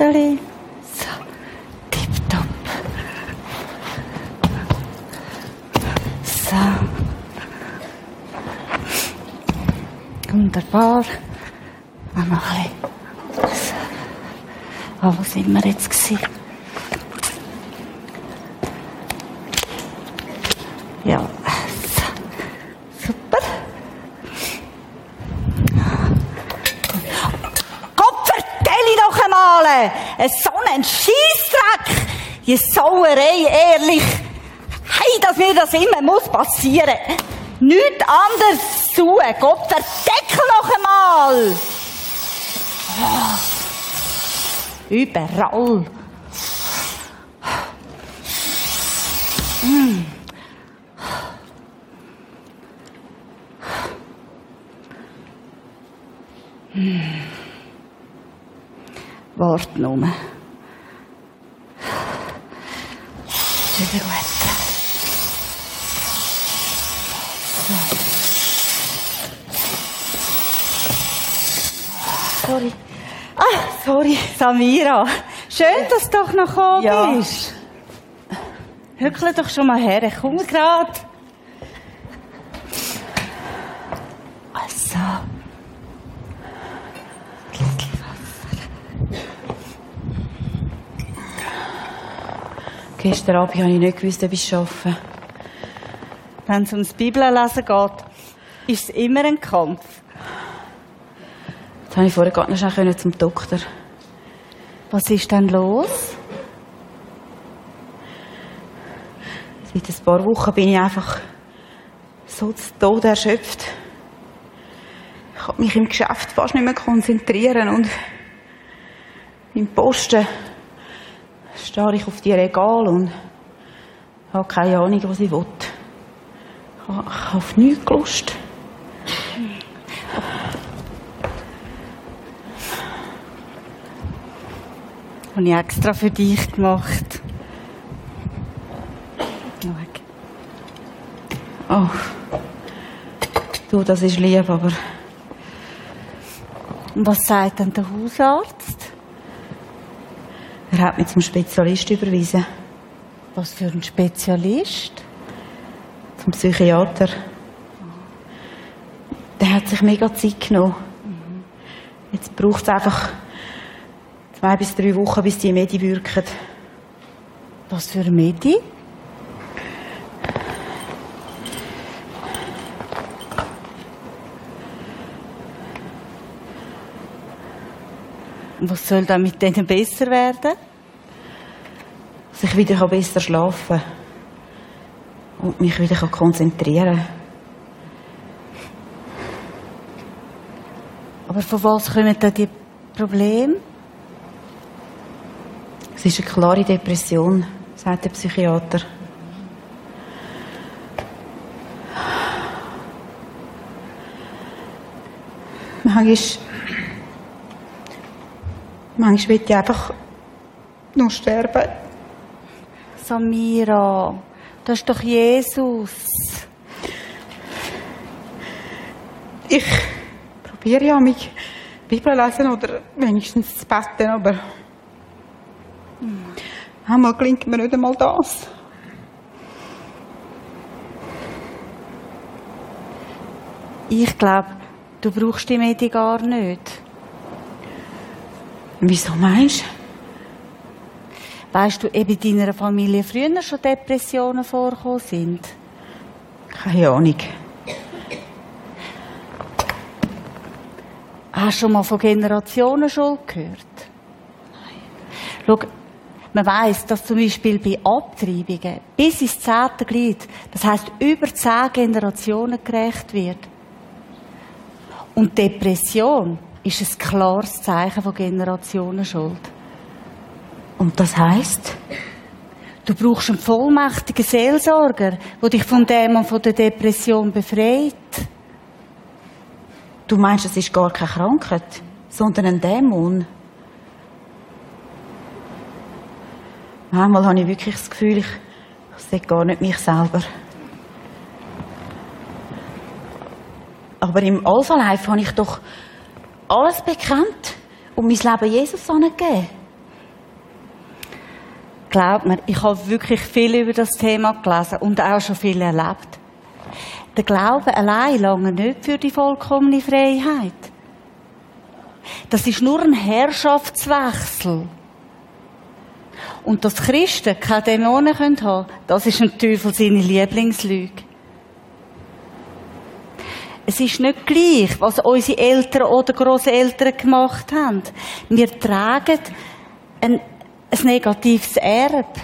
Adeli. So, tipptopp. So. Wunderbar. Noch ein bisschen. So. Ah, wo sind wir jetzt gewesen? Ja, so. super. Gott vertelle doch einmal! So ein Scheissdreck! Die Sauerei, ehrlich! Hey, dass mir das immer muss passieren! Nichts anderes zu! Gott verdeckel noch einmal! Ah. Überall! Mm. Hm. Wart nur. Ist wieder gut. So. Sorry. Ah, sorry, Samira. Schön, dass du doch noch gekommen Ja. bist. Hückle doch schon mal her, ich komme gerade. Gestern Abend habe ich nicht gewusst, ob ich es schaffe. Wenn es ums Bibellesen geht, ist es immer ein Kampf. Jetzt habe ich vorher gerade noch schnell zum Doktor. Was ist denn los? Seit ein paar Wochen bin ich einfach so zu Tode erschöpft. Ich kann mich im Geschäft fast nicht mehr konzentrieren und beim Posten starre ich auf die Regale und habe keine Ahnung, was ich will. Ich habe, auf nichts Lust. Habe ich extra für dich gemacht. Schau. Oh. Du, das ist lieb, aber Und was sagt denn der Hausarzt? Er hat mich zum Spezialist überwiesen. Was für ein Spezialist? Zum Psychiater. Der hat sich mega Zeit genommen. Jetzt braucht es einfach zwei bis drei Wochen, bis die Medi wirken. Was für ein Medi? Was soll dann mit denen besser werden? Dass ich wieder besser schlafen kann. Und mich wieder konzentrieren kann. Aber von was kommen dann die Probleme? Es ist eine klare Depression, sagt der Psychiater. Manchmal, manchmal will ich einfach nur sterben. Samira, das ist doch Jesus. Ich probiere ja, mich Bibel lesen oder wenigstens zu beten, aber einmal gelingt mir nicht einmal das. Ich glaube, du brauchst die Medi gar nicht. Wieso meinst du? Weißt du, ob in deiner Familie früher schon Depressionen vorgekommen sind? Keine Ahnung. Hast du schon mal von Generationenschuld gehört? Nein. Schau, man weiss, dass zum Beispiel bei Abtreibungen bis ins zehnte Glied, das heisst über zehn Generationen gerecht wird. Und Depression ist ein klares Zeichen von Generationenschuld. Und das heisst? Du brauchst einen vollmächtigen Seelsorger, der dich von dem und von der Depression befreit. Du meinst, es ist gar keine Krankheit, sondern ein Dämon? Manchmal habe ich wirklich das Gefühl, ich, sehe gar nicht mich selber. Aber im Alpha Life habe ich doch alles bekannt und mein Leben Jesus angegeben. Glaubt mir, ich habe wirklich viel über das Thema gelesen und auch schon viel erlebt. Der Glaube allein lange nicht für die vollkommene Freiheit. Das ist nur ein Herrschaftswechsel. Und dass Christen keine Dämonen haben können, das ist ein Teufel seine Lieblingslüge. Es ist nicht gleich, was unsere Eltern oder Großeltern gemacht haben. Wir tragen ein, ein negatives Erbe.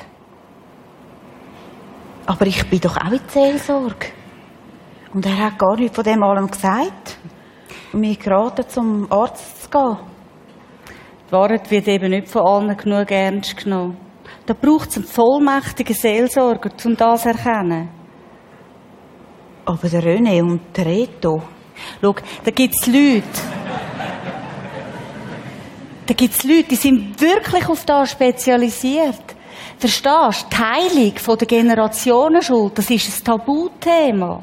Aber ich bin doch auch in Seelsorge. Und er hat gar nichts von dem allem gesagt. Und mir geraten, zum Arzt zu gehen. Die Wahrheit wird eben nicht von allen genug ernst genommen. Da braucht es einen vollmächtigen Seelsorger, um das zu erkennen. Aber der René und der Reto. Schau, da gibt es Leute. Da gibt es Leute, die sind wirklich auf das spezialisiert. Verstehst du? Die Heilung von der Generationenschuld, das ist ein Tabuthema.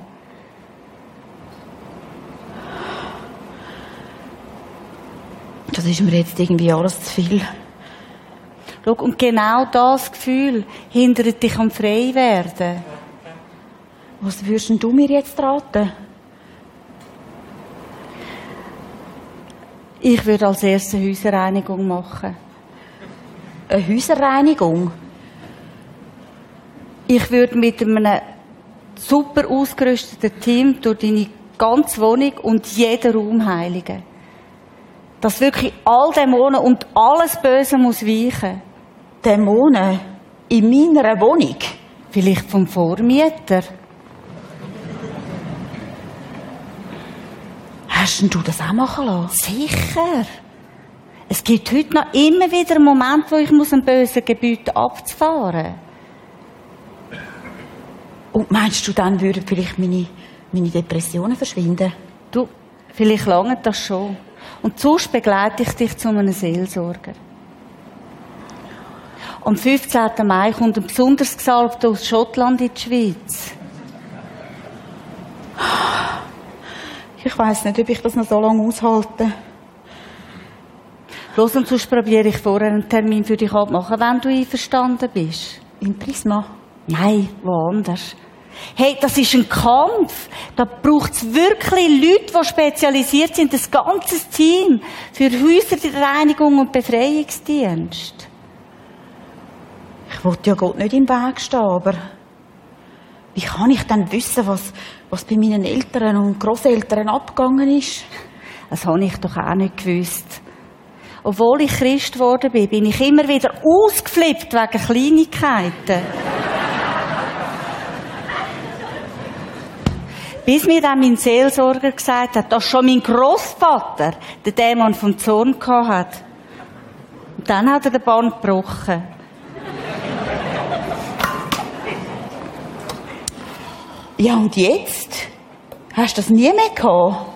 Das ist mir jetzt irgendwie alles zu viel. Schau, und genau das Gefühl hindert dich am Freiwerden. Was würdest du mir jetzt raten? Ich würde als erste Häuserreinigung machen. Eine Häuserreinigung? Ich würde mit einem super ausgerüsteten Team durch deine ganze Wohnung und jeden Raum heiligen. Dass wirklich all Dämonen und alles Böse muss weichen. Dämonen? In meiner Wohnung? Vielleicht vom Vormieter. Hast denn du das auch machen lassen? Sicher. Es gibt heute noch immer wieder einen Moment, wo ich muss ein bösen Gebiet abfahren Und meinst du, dann würden vielleicht meine, meine Depressionen verschwinden? Du, vielleicht lange das schon. Und sonst begleite ich dich zu einem Seelsorger. Am 15. Mai kommt ein besonders Gesalbter aus Schottland in die Schweiz. Ich weiß nicht, ob ich das noch so lange aushalte. Los, und sonst probiere ich vorher einen Termin für dich abmachen, wenn du einverstanden bist. Im Prisma? Nein, woanders. Hey, das ist ein Kampf. Da braucht es wirklich Leute, die spezialisiert sind, das ganze Team für Häuserreinigung und Befreiungsdienst. Ich wollte ja Gott nicht im Weg stehen, aber wie kann ich dann wissen, was, was bei meinen Eltern und Großeltern abgegangen ist? Das habe ich doch auch nicht gewusst. Obwohl ich Christ geworden bin, bin ich immer wieder ausgeflippt wegen Kleinigkeiten. Bis mir dann mein Seelsorger gesagt hat, dass schon mein Großvater den Dämon vom Zorn gehabt hat. Und dann hat er den Band gebrochen. Ja, und jetzt? Hast du das nie mehr gehabt?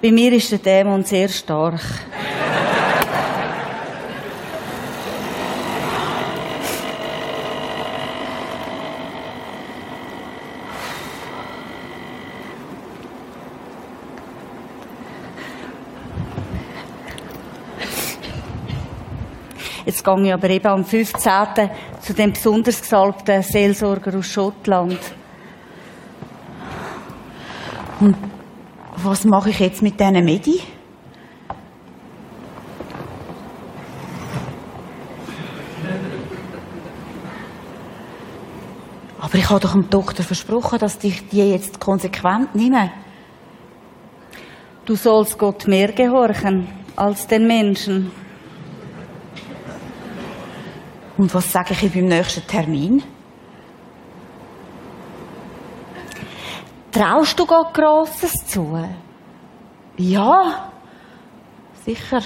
Bei mir ist der Dämon sehr stark. Jetzt gehe ich aber eben am 15. zu dem besonders gesalbten Seelsorger aus Schottland. Und was mache ich jetzt mit diesen Medi? Aber ich habe doch dem Doktor versprochen, dass ich die jetzt konsequent nehme. Du sollst Gott mehr gehorchen als den Menschen. Und was sage ich beim nächsten Termin? Traust du Gott Grosses zu? Ja, sicher.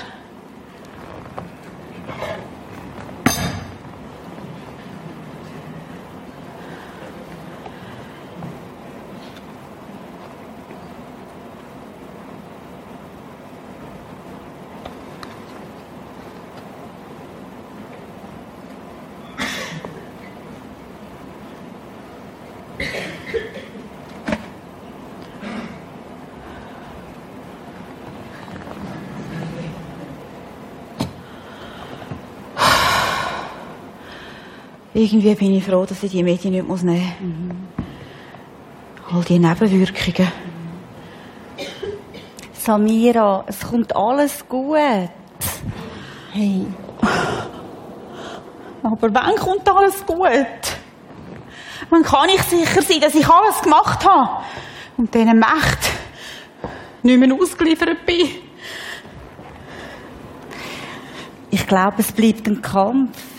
Irgendwie bin ich froh, dass ich die Medien nicht muss nehmen muss. All die Nebenwirkungen. Samira, es kommt alles gut. Hey. Aber wann kommt alles gut? Wann kann ich sicher sein, dass ich alles gemacht habe und diesen Mächten nicht mehr ausgeliefert bin? Ich glaube, es bleibt ein Kampf.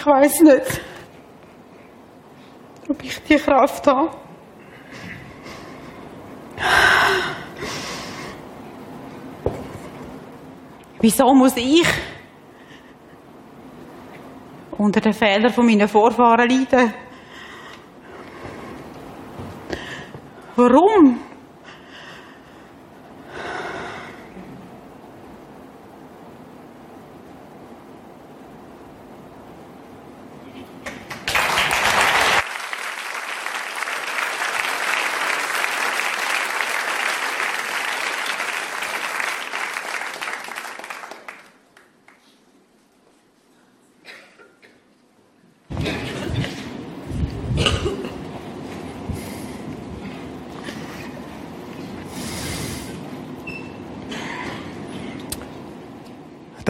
Ich weiß nicht, ob ich die Kraft habe. Wieso muss ich unter den Fehlern von meinen Vorfahren leiden? Warum?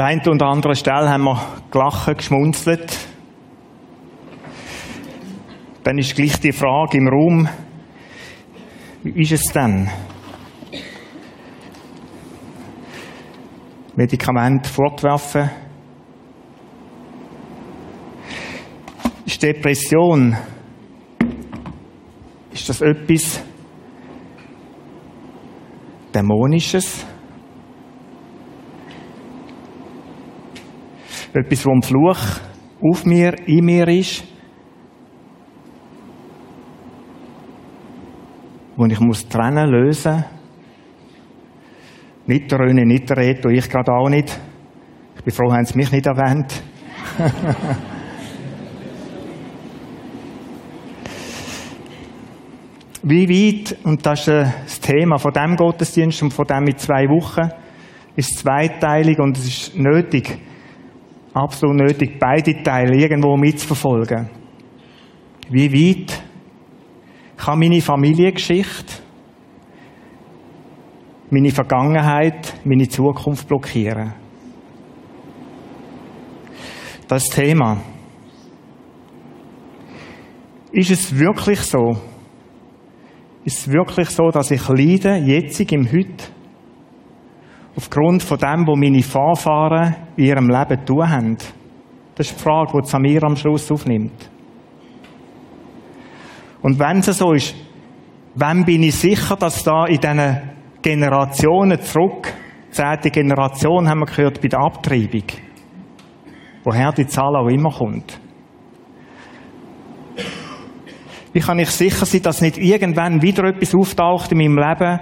Der einen oder anderen Stelle haben wir gelacht, geschmunzelt. Dann ist gleich die Frage im Raum, wie ist es denn? Medikament fortwerfen? Ist Depression, ist das etwas Dämonisches? Etwas, wo ein Fluch auf mir, in mir ist. Wo ich muss trennen, lösen. Nicht Röne, nicht der Reto, ich gerade auch nicht. Ich bin froh, haben sie mich nicht erwähnt. Wie weit, und das ist äh, das Thema von dem Gottesdienst und von dem in zwei Wochen, ist zweiteilig und es ist nötig, absolut nötig, beide Teile irgendwo mitzuverfolgen. Wie weit kann meine Familiengeschichte, meine Vergangenheit, meine Zukunft blockieren? Das Thema. Ist es wirklich so? Ist es wirklich so, dass ich leide, jetzt im Heute, aufgrund von dem, was meine Vorfahren in ihrem Leben tun haben? Das ist die Frage, die Samir am Schluss aufnimmt. Und wenn es so ist, wann bin ich sicher, dass da in diesen Generationen zurück, zehnte Generation haben wir gehört bei der Abtreibung, woher die Zahl auch immer kommt. Wie kann ich sicher sein, dass nicht irgendwann wieder etwas auftaucht in meinem Leben,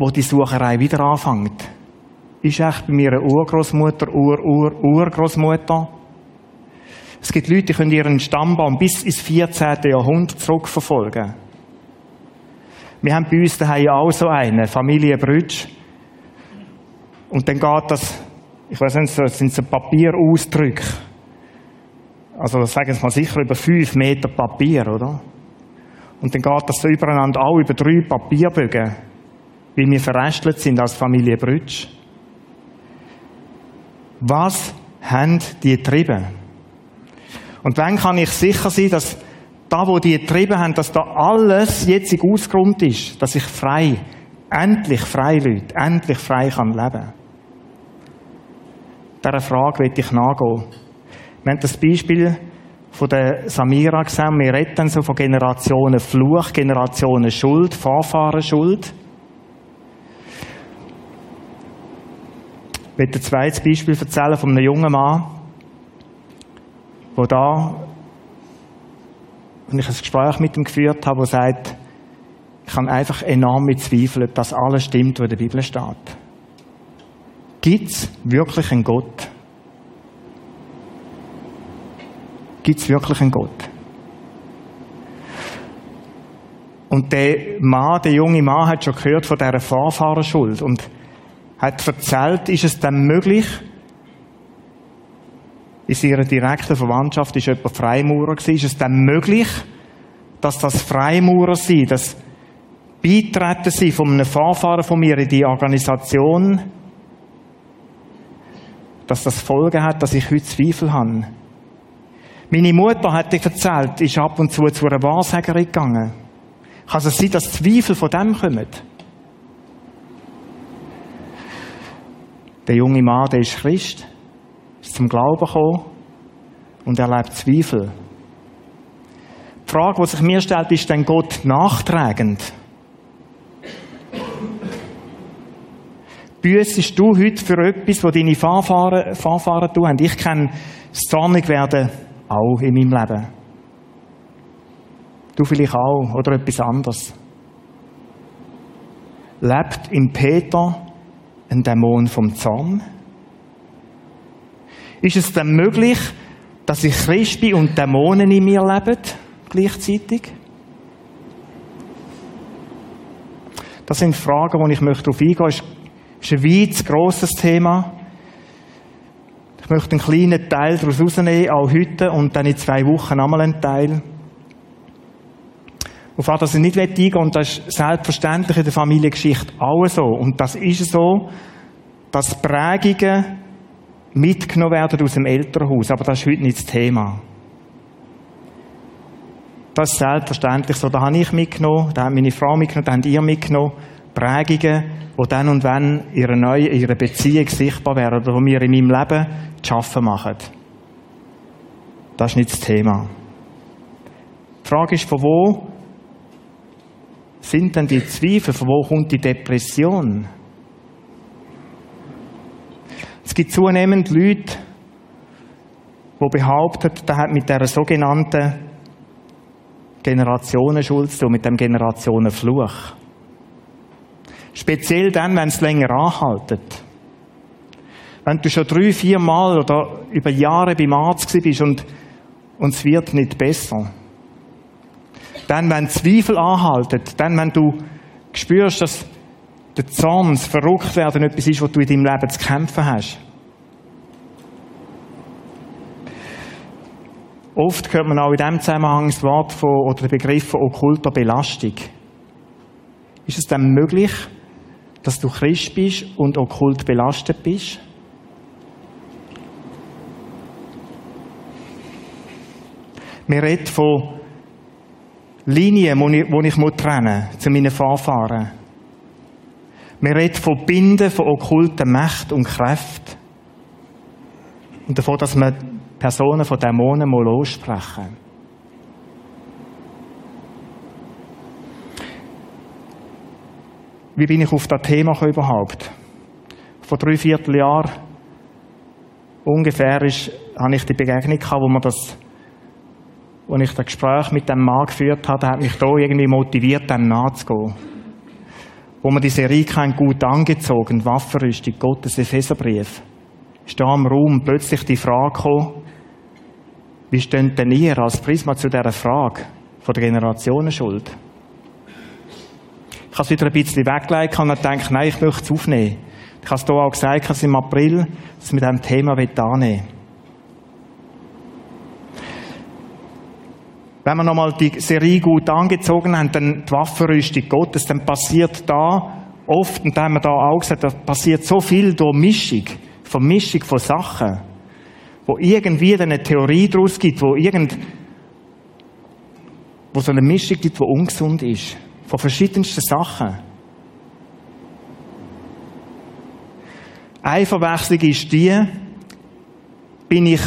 wo die Sucherei wieder anfängt? Ist echt bei mir eine Urgroßmutter, Ur-Ur-Urgroßmutter? Es gibt Leute, die können ihren Stammbaum bis ins 14. Jahrhundert zurückverfolgen. Wir haben bei uns daheim auch so einen, Familie Brütsch. Und dann geht das, ich weiß nicht, das sind so Papierausdrücke. Also sagen Sie mal sicher über fünf Meter Papier, oder? Und dann geht das so übereinander auch über drei Papierbögen, weil wir verrestelt sind als Familie Brütsch. Was haben die getrieben? Und wann kann ich sicher sein, dass da, wo die getrieben haben, dass da alles jetzt ausgeräumt ist, dass ich frei, endlich frei Leute, endlich frei kann leben? Dieser Frage will ich nachgehen. Wir haben das Beispiel von der Samira gesehen. Wir reden so von Generationen Fluch, Generationen Schuld, Vorfahren Ich möchte ein zweites Beispiel erzählen von einem jungen Mann, der da, wenn ich ein Gespräch mit ihm geführt habe, der sagt, ich kann einfach enorm mit zweifeln, ob das alles stimmt, was in der Bibel steht. Gibt es wirklich einen Gott? Gibt es wirklich einen Gott? Und der Mann, der junge Mann, hat schon gehört von dieser Vorfahrerschuld und hat erzählt, ist es dann möglich, in ihrer direkten Verwandtschaft ist jemand Freimaurer gewesen. Ist es dann möglich, dass das Freimaurer sein, das Beitreten sein von einem Vorfahren von mir in die Organisation, dass das Folgen hat, dass ich heute Zweifel habe? Meine Mutter hat dir erzählt, ist ab und zu zu einer Wahrsagerin gegangen. Kann es sein, dass Zweifel von dem kommen? Der junge Mann, der ist Christ, ist zum Glauben gekommen und erlebt Zweifel. Die Frage, die sich mir stellt, ist denn Gott nachtragend? Büssest du heute für etwas, was deine Fahrfahren, Fahrfahren tun? Ich kenne das Zornigwerden auch in meinem Leben. Du vielleicht auch oder etwas anderes. Lebt im Peter ein Dämon vom Zorn? Ist es denn möglich, dass ich Christ bin und Dämonen in mir leben gleichzeitig? Das sind Fragen, die ich möchte darauf eingehen möchte. Es ist ein weit grosses Thema. Ich möchte einen kleinen Teil daraus rausnehmen, auch heute, und dann in zwei Wochen nochmal einen Teil. Auf das ich nicht eingehen und das ist selbstverständlich in der Familiengeschichte auch so. Und das ist so, dass Prägungen mitgenommen werden aus dem Elternhaus. Aber das ist heute nicht das Thema. Das ist selbstverständlich so. Da habe ich mitgenommen, da hat meine Frau mitgenommen, da habt ihr mitgenommen. Prägungen, die dann und wann ihre neue, ihre Beziehung sichtbar werden oder die mir in meinem Leben zu schaffen machen. Das ist nicht das Thema. Die Frage ist, von wo sind denn die Zweifel? Von wo kommt die Depression? Es gibt zunehmend Leute, die behaupten, da hat mit der sogenannten Generationenschuld zu mit dem Generationenfluch. Speziell dann, wenn es länger anhaltet. Wenn du schon drei, vier Mal oder über Jahre beim Arzt bist und, und es wird nicht besser dann, wenn Zweifel anhalten, dann, wenn du spürst, dass der Zorn, das Verrücktwerden etwas ist, was du in deinem Leben zu kämpfen hast. Oft hört man auch in diesem Zusammenhang das Wort von, oder den Begriff von okkulter Belastung. Ist es dann möglich, dass du Christ bist und okkult belastet bist? Wir reden von Linien, die ich, ich trennen muss zu meinen Vorfahren. Wir reden von Binden von okkulten Mächten und Kräften. Und davon, dass wir Personen von Dämonen mal lossprechen. Wie bin ich auf das Thema überhaupt? Vor drei Vierteljahren ungefähr ist, habe ich die Begegnung gehabt, wo man das als ich das Gespräch mit dem Mann geführt habe, hat mich da irgendwie motiviert, dem nachzugehen. Wo man die Serie kennt, gut angezogen, Waffenrüstung, Gottes Epheserbrief, ist da am Raum plötzlich die Frage gekommen, wie steht denn ihr als Prisma zu dieser Frage von der Generationenschuld? Ich habe es wieder ein bisschen weggelegt und gedacht, nein, ich möchte es aufnehmen. Ich habe es hier auch gesagt, dass im April dass mit diesem Thema annehmen will. Wenn wir nochmal die Serie gut angezogen haben, dann die Waffenrüstung Gottes, dann passiert da oft, und da haben wir da auch gesagt, da passiert so viel durch Mischung, Vermischung von Sachen, wo irgendwie eine Theorie daraus gibt, wo irgend, wo so eine Mischung gibt, die ungesund ist. Von verschiedensten Sachen. Eine Verwechslung ist die, bin ich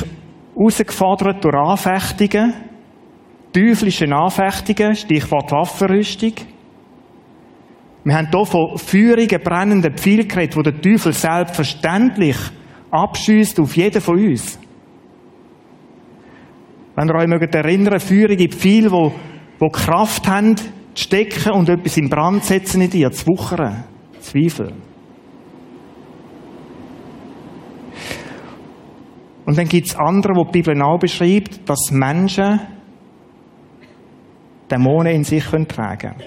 herausgefordert durch Anfechtungen, teuflische Anfechtungen, Stichwort Waffenrüstung. Wir haben hier von feurigen, brennenden Pfeilen geredet, wo der Teufel selbstverständlich abschießt auf jeden von uns. Wenn ihr euch mögt erinnern, feurige Pfeile, die, die Kraft haben, zu stecken und etwas in Brand setzen in dir, zu wuchern, Zweifel. Und dann gibt es andere, wo die Bibel auch beschreibt, dass Menschen Dämonen in sich tragen können.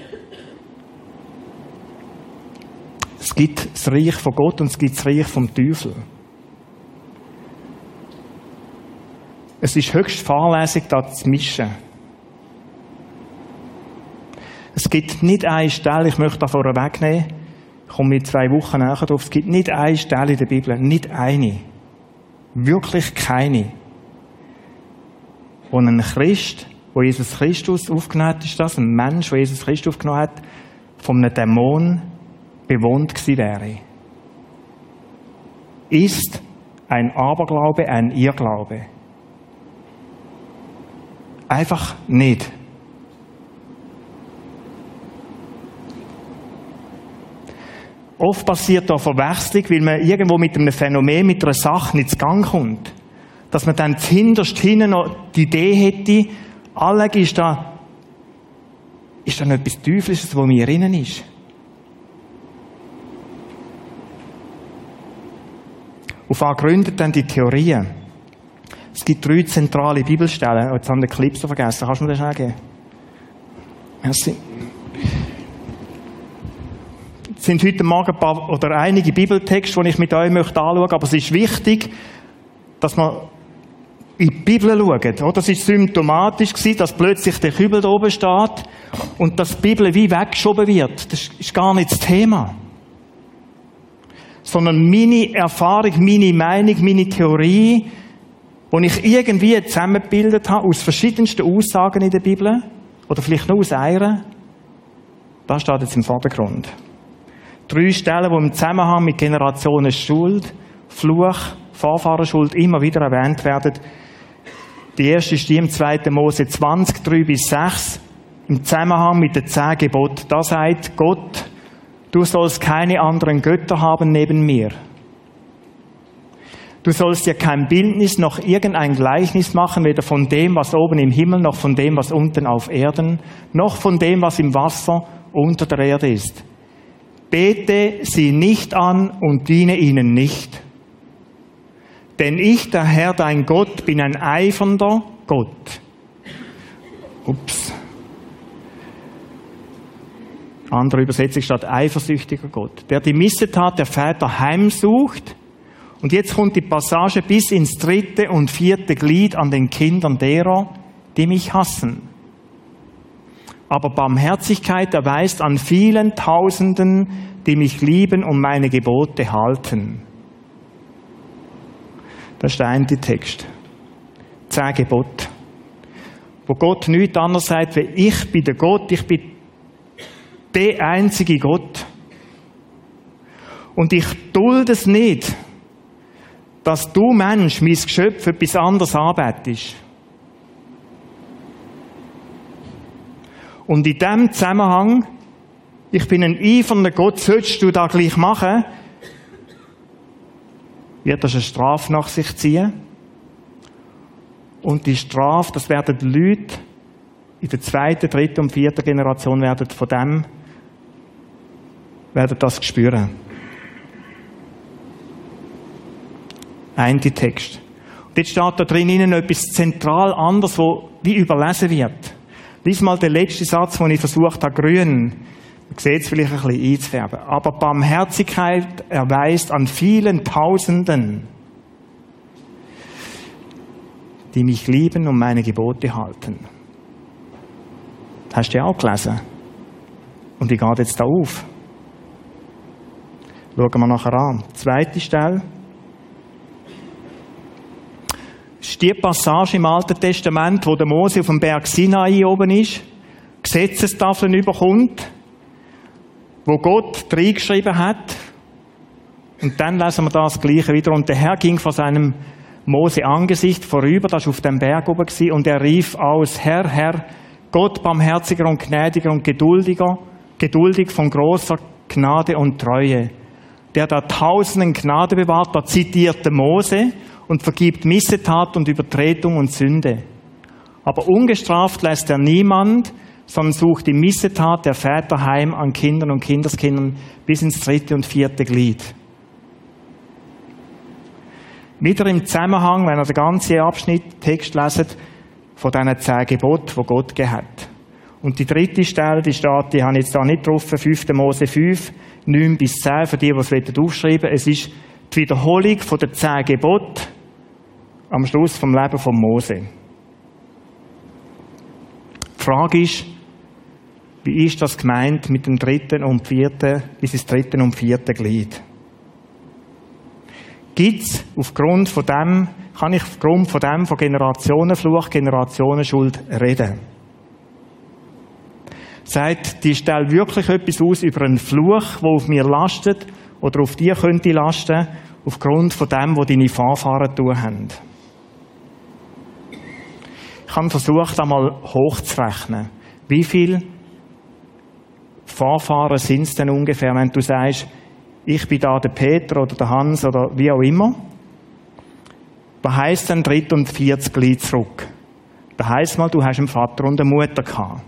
Es gibt das Reich von Gott und es gibt das Reich vom Teufel. es ist höchst fahrlässig, das zu mischen. Es gibt nicht eine Stelle, ich möchte da vorne wegnehmen, ich komme in zwei Wochen nachher drauf, es gibt nicht eine Stelle in der Bibel, nicht eine, wirklich keine, wo ein Christ, wo Jesus Christus aufgenommen hat, ist das, ein Mensch, wo Jesus Christus aufgenommen hat, von einem Dämon bewohnt gewesen wäre. Ist ein Aberglaube, ein Irrglaube. Einfach nicht. Oft passiert da Verwechslung, weil man irgendwo mit einem Phänomen, mit einer Sache nicht zu Gang kommt. Dass man dann hinterst hinten noch die Idee hätte, alle ist da, ist da noch etwas Teuflisches, was mir innen ist. Auf was gründet dann die Theorie? Es gibt drei zentrale Bibelstellen. Oh, jetzt haben wir den Clip so vergessen. Kannst du mir das schnell geben? Merci. Es sind heute Morgen ein paar oder einige Bibeltexte, die ich mit euch anschauen möchte. Aber es ist wichtig, dass man in die Bibel schaut. Oder? Das war symptomatisch, dass plötzlich der Kübel da oben steht und dass die Bibel wie weggeschoben wird. Das ist gar nicht das Thema sondern meine Erfahrung, meine Meinung, meine Theorie, die ich irgendwie zusammengebildet habe aus verschiedensten Aussagen in der Bibel, oder vielleicht nur aus einer, das steht jetzt im Vordergrund. Drei Stellen, die im Zusammenhang mit Generationen Schuld, Fluch, Vorfahrenschuld immer wieder erwähnt werden. Die erste ist die im 2. Mose 20, 3 bis 6, im Zusammenhang mit den zehn Geboten. Da sagt Gott, Du sollst keine anderen Götter haben neben mir. Du sollst dir kein Bildnis noch irgendein Gleichnis machen, weder von dem, was oben im Himmel, noch von dem, was unten auf Erden, noch von dem, was im Wasser unter der Erde ist. Bete sie nicht an und diene ihnen nicht. Denn ich, der Herr, dein Gott, bin ein eifernder Gott. Ups. Andere Übersetzung statt eifersüchtiger Gott, der die Missetat der Väter heimsucht. Und jetzt kommt die Passage bis ins dritte und vierte Glied an den Kindern derer, die mich hassen. Aber Barmherzigkeit erweist an vielen Tausenden, die mich lieben und meine Gebote halten. Das ist der eine Text. Zehn Gebote. Wo Gott nichts anderes sagt, wie ich bin der Gott, ich bin der einzige Gott. Und ich dulde es nicht, dass du Mensch, mein Geschöpf, etwas anderes anbetest. Und in dem Zusammenhang, ich bin ein eifernder Gott, sollst du da gleich machen, wird das eine Strafe nach sich ziehen. Und die Strafe, das werden die Leute in der zweiten, dritten und vierten Generation werden von dem werden das spüren. Ein Text. Und jetzt steht da drin etwas zentral anderes, wo wie überlesen wird. Lies mal den letzten Satz, den ich versucht habe, grün. Sieht es vielleicht ein bisschen einzufärben. Aber Barmherzigkeit erweist an vielen Tausenden, die mich lieben und meine Gebote halten. Das hast du ja auch gelesen. Und wie geht jetzt da auf? Schauen wir nachher an. Zweite Stelle. Ist die Passage im Alten Testament, wo der Mose auf dem Berg Sinai oben ist, Gesetzestafeln überkommt, wo Gott reingeschrieben hat. Und dann lesen wir das Gleiche wieder. Und der Herr ging vor seinem Mose Angesicht vorüber, das war auf dem Berg oben, gewesen, und er rief aus, Herr, Herr, Gott barmherziger und gnädiger und geduldiger, geduldig von großer Gnade und Treue der da tausenden Gnade bewahrt, da zitiert der Mose und vergibt Missetat und Übertretung und Sünde. Aber ungestraft lässt er niemand, sondern sucht die Missetat der Väter heim an Kindern und Kindeskindern bis ins dritte und vierte Glied. Wieder im Zusammenhang, wenn ihr den ganzen Abschnitt, Text leset, von diesen zehn Geboten, die Gott gegeben hat. Und die dritte Stelle, die steht, die habe ich jetzt da nicht drauf, 5. Mose 5, 9 bis 10, für die, die es aufschreiben Es ist die Wiederholung von den zehn Geboten am Schluss vom Leben von Mose. Die Frage ist, wie ist das gemeint mit dem dritten und vierten, bis ins dritten und vierten Glied? Gibt's aufgrund von dem, kann ich aufgrund von dem von Generationenfluch, Generationenschuld reden? Sagt die Stelle wirklich etwas aus über einen Fluch, der auf mir lastet oder auf dir könnte lasten, aufgrund von dem, was deine Vorfahren tun haben? Ich habe versucht, einmal hochzurechnen. Wie viel Vorfahren sind es denn ungefähr, wenn du sagst, ich bin da der Peter oder der Hans oder wie auch immer? Was heisst denn dritt und vierzig Glied zurück? Das heisst mal, du hast einen Vater und eine Mutter gehabt.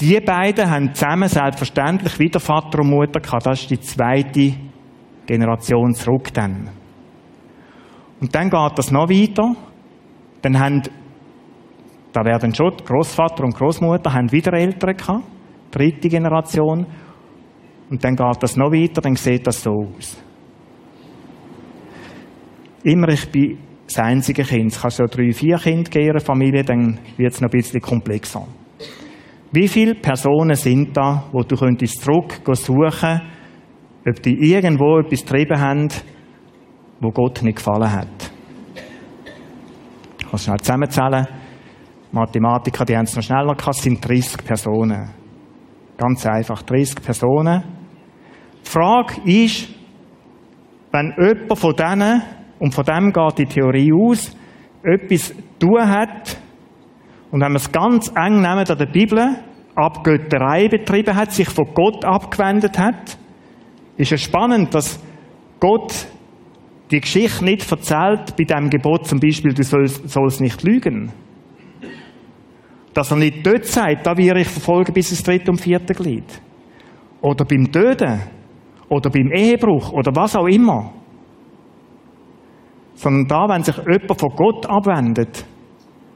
Die beiden haben zusammen selbstverständlich wieder Vater und Mutter gehabt. Das ist die zweite Generation zurück dann. Und dann geht das noch weiter. Dann haben, da werden schon Großvater und Großmutter haben wieder Eltern gehabt. Dritte Generation. Und dann geht das noch weiter, dann sieht das so aus. Immer ich bin das einzige Kind. Es kann so drei, vier Kinder geben in einer Familie, dann wird es noch ein bisschen komplexer. Wie viele Personen sind da, wo du könntest zurück suchen, ob die irgendwo etwas getrieben haben, wo Gott nicht gefallen hat? Ich kann schnell zusammenzählen. Mathematiker, die haben es noch schneller gehabt, sind 30 Personen. Ganz einfach, 30 Personen. Die Frage ist, wenn jemand von denen, und von dem geht die Theorie aus, etwas zu tun hat, und wenn man es ganz eng nehmen an der Bibel, Abgötterei betrieben hat, sich von Gott abgewendet hat, ist es spannend, dass Gott die Geschichte nicht erzählt, bei dem Gebot zum Beispiel, du sollst, sollst nicht lügen. Dass er nicht dort sagt, da werde ich verfolgen bis ins dritte und vierte Glied. Oder beim Töten. Oder beim Ehebruch. Oder was auch immer. Sondern da, wenn sich jemand von Gott abwendet,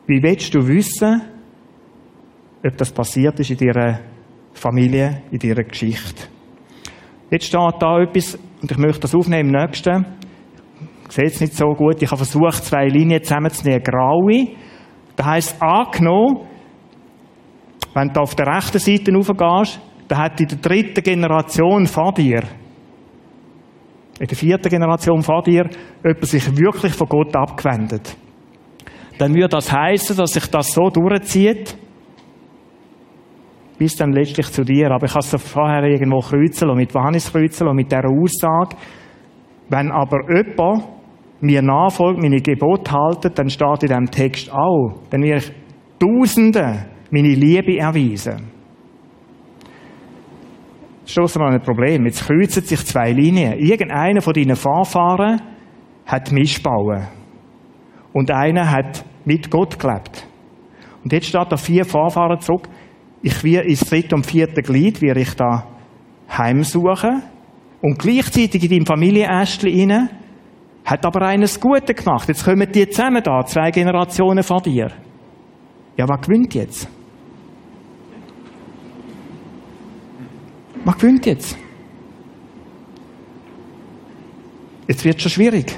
wie willst du wissen, ob das passiert ist in deiner Familie, in deiner Geschichte? Jetzt steht da etwas, und ich möchte das aufnehmen im nächsten. Ich sehe es nicht so gut. Ich habe versucht, zwei Linien zusammenzunehmen. Graue. Das heisst, angenommen, wenn du auf der rechten Seite raufgehst, dann hat in der dritten Generation vor dir, in der vierten Generation vor dir, jemand sich wirklich von Gott abgewendet dann würde das heißen, dass sich das so durchzieht, bis dann letztlich zu dir. Aber ich habe es vorher irgendwo kreuzeln und mit Johannes kreuzeln und mit dieser Aussage. Wenn aber jemand mir nachfolgt, meine Gebote haltet, dann steht in diesem Text auch, dann werde ich Tausenden meine Liebe erweisen. Stoßen wir an ein Problem. Jetzt kreuzen sich zwei Linien. Irgendeiner von deinen Vorfahren hat Mischbauen und einer hat mit Gott gelebt. Und jetzt steht da vier Vorfahren zurück. Ich will ins dritte und vierte Glied, wie ich da heimsuchen. Und gleichzeitig in deinem Familienästchen rein, hat aber eines Gute gemacht. Jetzt kommen die zusammen da, zwei Generationen von dir. Ja, was gewinnt jetzt? Was gewinnt jetzt? Jetzt wird es schon schwierig.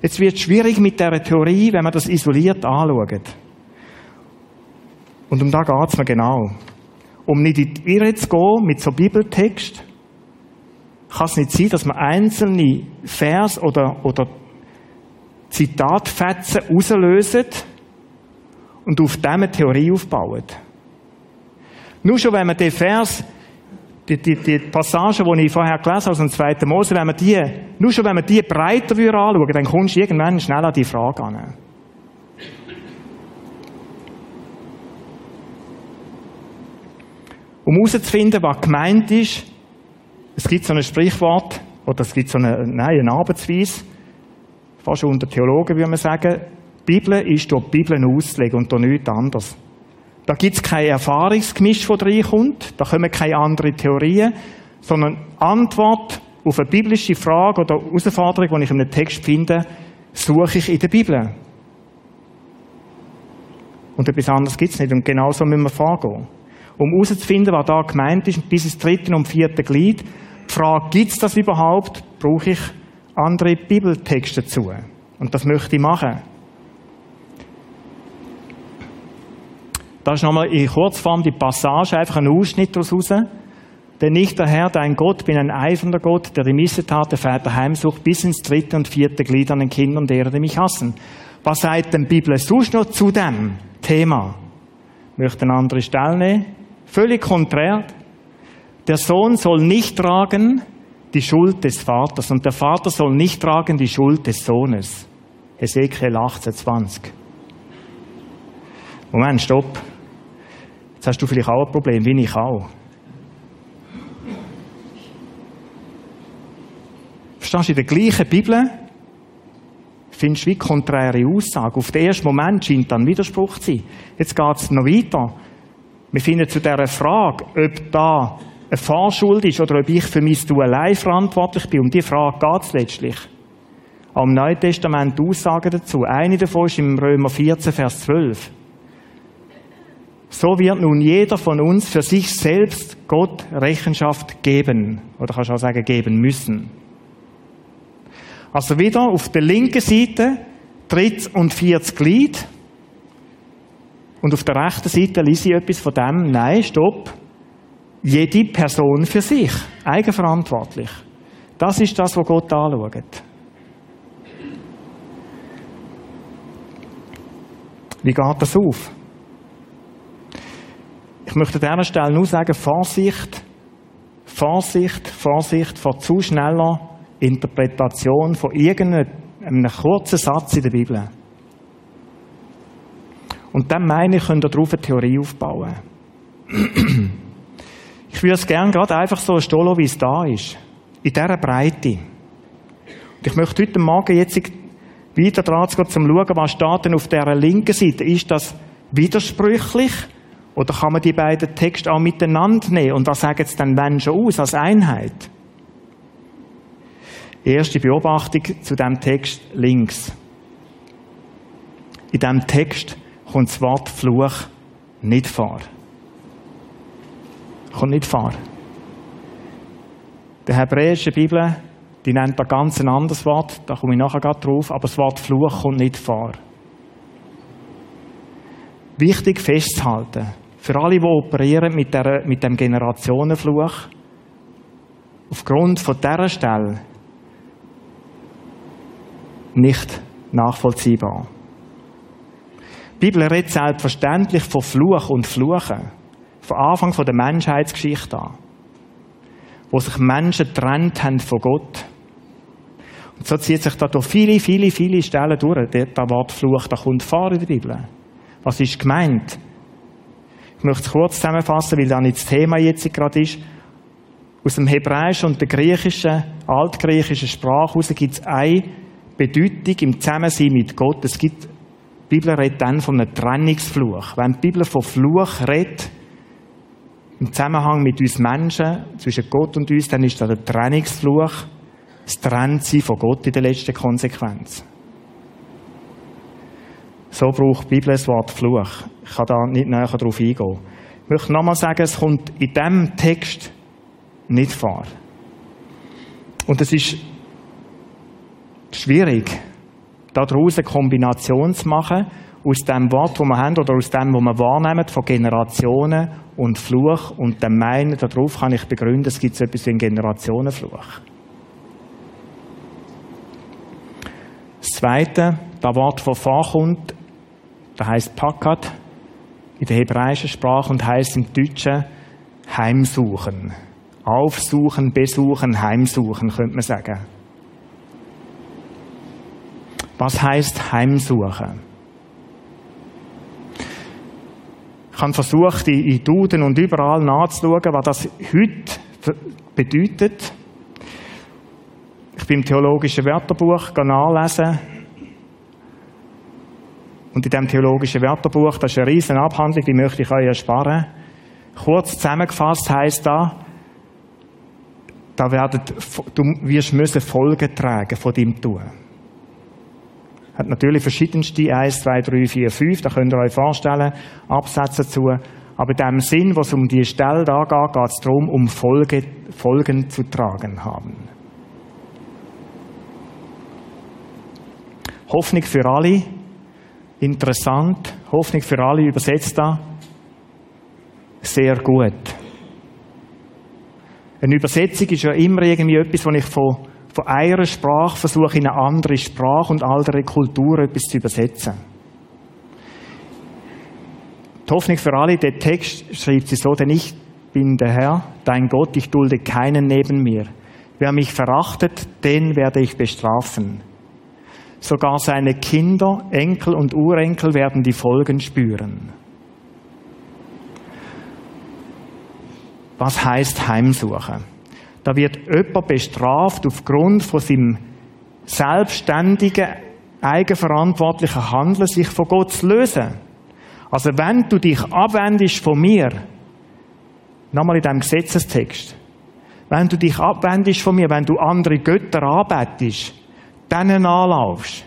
Jetzt wird es schwierig mit der Theorie, wenn man das isoliert anschaut. Und um da geht es mir genau. Um nicht in die Irre zu gehen mit so Bibeltext, kann es nicht sein, dass man einzelne Vers oder, oder Zitatfetzen rauslösen und auf dem Theorie aufbauen. Nur schon, wenn man den Vers die, die, die Passagen, die ich vorher gelesen habe, aus dem 2. Mose, wenn man die, nur schon wenn man die breiter anschauen, dann kommst du irgendwann schnell an die Frage an. Um herauszufinden, was gemeint ist, es gibt so ein Sprichwort, oder es gibt so eine, nein, eine Arbeitsweise, fast unter Theologen würde man sagen, die Bibel ist durch die Bibel auszulegen und durch nichts anderes. Da gibt es kein Erfahrungsgemisch, das reinkommt. Da kommen keine anderen Theorien, sondern Antwort auf eine biblische Frage oder Herausforderung, die ich in einem Text finde, suche ich in der Bibel. Und etwas anderes gibt es nicht. Und genau so müssen wir vorgehen. Um herauszufinden, was da gemeint ist, bis ins dritte und vierte Glied, die Frage, gibt es das überhaupt, brauche ich andere Bibeltexte dazu. Und das möchte ich machen. Da ist nochmal in Kurzform die Passage, einfach ein Ausschnitt daraus raus. Denn nicht der Herr, dein Gott, bin ein eifernder Gott, der die Missetat der Väter heimsucht, bis ins dritte und vierte Glied an den Kindern derer, die mich hassen. Was sagt denn die Bibel sonst noch zu dem Thema? Ich möchte eine andere Stelle nehmen. Völlig konträr. Der Sohn soll nicht tragen die Schuld des Vaters und der Vater soll nicht tragen die Schuld des Sohnes. Ezekiel 18,20. Moment, stopp. Jetzt hast du vielleicht auch ein Problem, wie ich auch. Verstehst du, in der gleichen Bibel findest du wie konträre Aussagen. Auf den ersten Moment scheint dann Widerspruch zu sein. Jetzt geht es noch weiter. Wir finden zu dieser Frage, ob da eine Fahrschuld ist oder ob ich für mein Tun allein verantwortlich bin, um die Frage geht es letztlich. Am Neuen Testament Aussagen dazu. Eine davon ist im Römer 14, Vers 12. So wird nun jeder von uns für sich selbst Gott Rechenschaft geben. Oder kannst du auch sagen, geben müssen. Also wieder auf der linken Seite drittes und viertes Glied. Und auf der rechten Seite lese ich etwas von dem. Nein, stopp. Jede Person für sich. Eigenverantwortlich. Das ist das, was Gott anschaut. Wie geht das auf? Ich möchte an dieser Stelle nur sagen, Vorsicht, Vorsicht, Vorsicht vor zu schneller Interpretation von irgendeinem kurzen Satz in der Bibel. Und dann meine ich, könnt ihr darauf eine Theorie aufbauen. ich würde es gerne gerade einfach so stehen wie es da ist. In dieser Breite. Und ich möchte heute Morgen jetzt weiter dran zu gehen, um zu schauen, was steht denn auf dieser linken Seite. Ist das widersprüchlich? Oder kann man die beiden Texte auch miteinander nehmen? Und was sagen es dann Menschen aus als Einheit? Erste Beobachtung zu dem Text links. In diesem Text kommt das Wort Fluch nicht vor. Kommt nicht vor. Die hebräische Bibel, die nennt da ganz ein anderes Wort, da komme ich nachher drauf, aber das Wort Fluch kommt nicht vor. Wichtig festzuhalten, für alle, die operieren mit, der, mit dem Generationenfluch, aufgrund von dieser Stelle nicht nachvollziehbar. Die Bibel redet selbstverständlich von Fluch und Fluchen. Von Anfang der Menschheitsgeschichte an. Wo sich Menschen getrennt haben von Gott. Und so zieht sich da durch viele, viele, viele Stellen durch. Der Wort Fluch, da kommt vor in der Bibel. Was ist gemeint? Ich möchte es kurz zusammenfassen, weil da nicht das Thema jetzt gerade ist. Aus dem Hebräischen und der griechischen, altgriechischen Sprache heraus gibt es eine Bedeutung im Zusammensein mit Gott. Es gibt, die Bibel redet dann von einem Trennungsfluch. Wenn die Bibel von Fluch redet, im Zusammenhang mit uns Menschen, zwischen Gott und uns, dann ist das der Trennungsfluch, das Trennsein von Gott in der letzten Konsequenz. So braucht die Bibel das Wort Fluch. Ich kann da nicht näher darauf eingehen. Ich möchte nochmal sagen, es kommt in diesem Text nicht vor. Und es ist schwierig, daraus eine Kombination zu machen, aus dem Wort, das wir haben, oder aus dem, was wir wahrnehmen, von Generationen und Fluch, und dem meinen, darauf kann ich begründen, es gibt so etwas wie einen Generationenfluch. Das Zweite, das Wort, das vorkommt, das heißt Pakat in der hebräischen Sprache und heißt im Deutschen Heimsuchen. Aufsuchen, besuchen, heimsuchen, könnte man sagen. Was heißt Heimsuchen? Ich habe versucht, in Duden und überall nachzuschauen, was das heute bedeutet. Ich bin im theologischen Wörterbuch nachlesen. Und in diesem theologischen Wörterbuch, das ist eine riesige Abhandlung, die möchte ich euch ersparen. Kurz zusammengefasst heißt da, da werden, du wirst müssen Folgen tragen von deinem Tun. Hat natürlich verschiedenste 1, 2, 3, 4, 5, da könnt ihr euch vorstellen, Absätze dazu. Aber in dem Sinn, was um die Stelle da geht, geht es darum, um Folge, Folgen zu tragen haben. Hoffnung für alle. Interessant. Hoffnung für alle übersetzt da. Sehr gut. Eine Übersetzung ist ja immer irgendwie etwas, wo ich von, von einer Sprache versuche, in eine andere Sprache und andere Kultur etwas zu übersetzen. Die Hoffnung für alle, der Text schreibt sie so, denn ich bin der Herr, dein Gott, ich dulde keinen neben mir. Wer mich verachtet, den werde ich bestrafen. Sogar seine Kinder, Enkel und Urenkel werden die Folgen spüren. Was heißt Heimsuchen? Da wird jemand bestraft aufgrund von seinem selbstständigen, eigenverantwortlichen Handeln, sich von Gott zu lösen. Also wenn du dich abwendest von mir, nochmal in diesem Gesetzestext, wenn du dich abwendest von mir, wenn du andere Götter anbetest, denen anlaufst,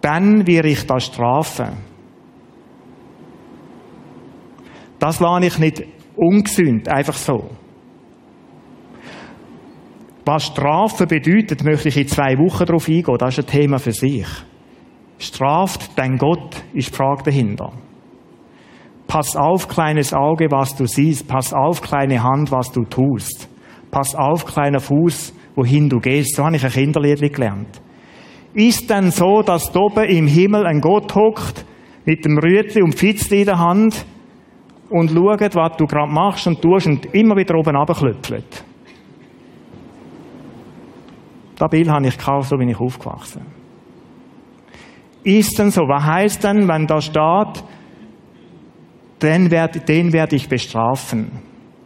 dann werde ich das strafen. Das lasse ich nicht ungesünd, einfach so. Was Strafe bedeutet, möchte ich in zwei Wochen darauf eingehen. Das ist ein Thema für sich. Straft dein Gott, ist die Frage dahinter. Pass auf, kleines Auge, was du siehst. Pass auf, kleine Hand, was du tust. Pass auf, kleiner Fuß, wohin du gehst. So habe ich ein Kinderlied gelernt. Ist denn so, dass oben im Himmel ein Gott hockt, mit dem Rütli und Fitzli in der Hand und schaut, was du gerade machst und tust und immer wieder oben runterklöpfelt? Das Bild habe ich gekauft, so bin ich aufgewachsen. Ist denn so? Was heißt denn, wenn da steht, den werde, den werde ich bestrafen?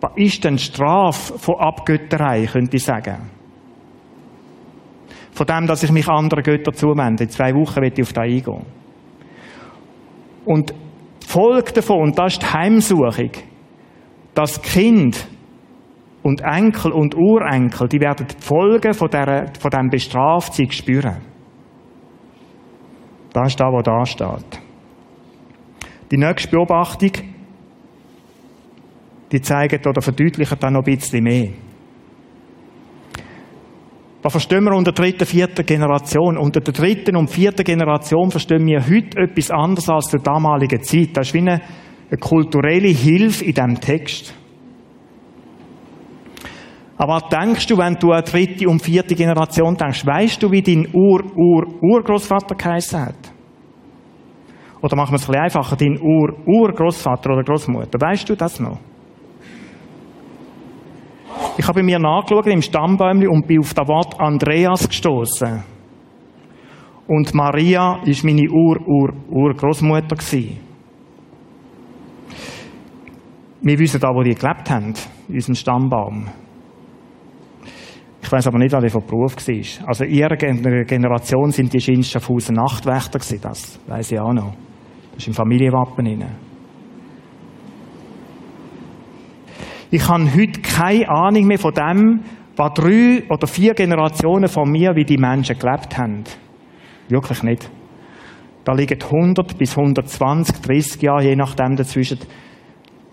Was ist denn Straf von Abgötterei, könnte ich sagen? Von dem, dass ich mich anderen Göttern zuwende. In zwei Wochen werde ich auf das eingehen. Und die Folge davon, und das ist die Heimsuchung, dass Kind und Enkel und Urenkel, die werden die Folgen von, dieser, von diesem Bestraftsein spüren. Das ist da, wo da steht. Die nächste Beobachtung, die zeigt oder verdeutlicht dann noch ein bisschen mehr. Was verstehen wir unter der dritten, vierten Generation? Unter der dritten und vierten Generation verstehen wir heute etwas anderes als der damaligen Zeit. Das ist wie eine, eine kulturelle Hilfe in diesem Text. Aber was denkst du, wenn du an dritte und vierte Generation denkst? Weißt du, wie dein Ur-Ur-Urgroßvater geheißen hat? Oder machen wir es ein bisschen einfacher, dein Ur-Urgroßvater oder Großmutter? Weißt du das noch? Ich habe mir nachgeschaut im Stammbäumli und bin auf das Wort Andreas gestoßen. Und Maria ist meine Ur-Ur-Urgroßmutter Wir wissen da, wo die gelebt haben, in unserem Stammbaum. Ich weiß aber nicht, was der von Beruf war. Also in ihrer Generation sind die in Schaffhausen Nachtwächter gewesen, das weiß ich auch noch. Das ist im Familienwappen inne. Ich habe heute keine Ahnung mehr von dem, was drei oder vier Generationen von mir, wie die Menschen gelebt haben. Wirklich nicht. Da liegen 100 bis 120, 30 Jahre, je nachdem dazwischen.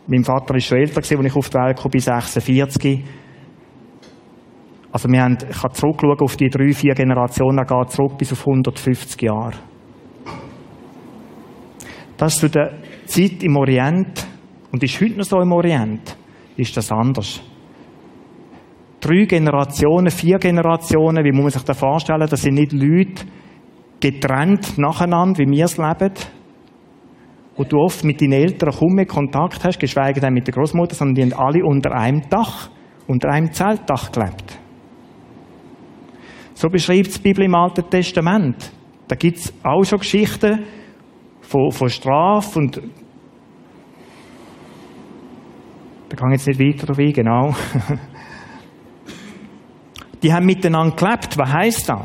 Mein Vater war schon älter, als ich auf die Welt kam, bis 46. Also wir haben, ich habe zurückschauen auf die drei, vier Generationen, geht zurück bis auf 150 Jahre. Das ist zu der Zeit im Orient und ist heute noch so im Orient, ist das anders. Drei Generationen, vier Generationen, wie muss man sich das vorstellen? Das sind nicht Leute getrennt nacheinander, wie wir es leben, wo du oft mit deinen Eltern kaum mehr Kontakt hast, geschweige denn mit der Großmutter, sondern die haben alle unter einem Dach, unter einem Zeltdach gelebt. So beschreibt die Bibel im Alten Testament. Da gibt es auch schon Geschichten von, von Strafe und da kann ich jetzt nicht weiter drauf ein, genau. Die haben miteinander gelebt. Was heisst das?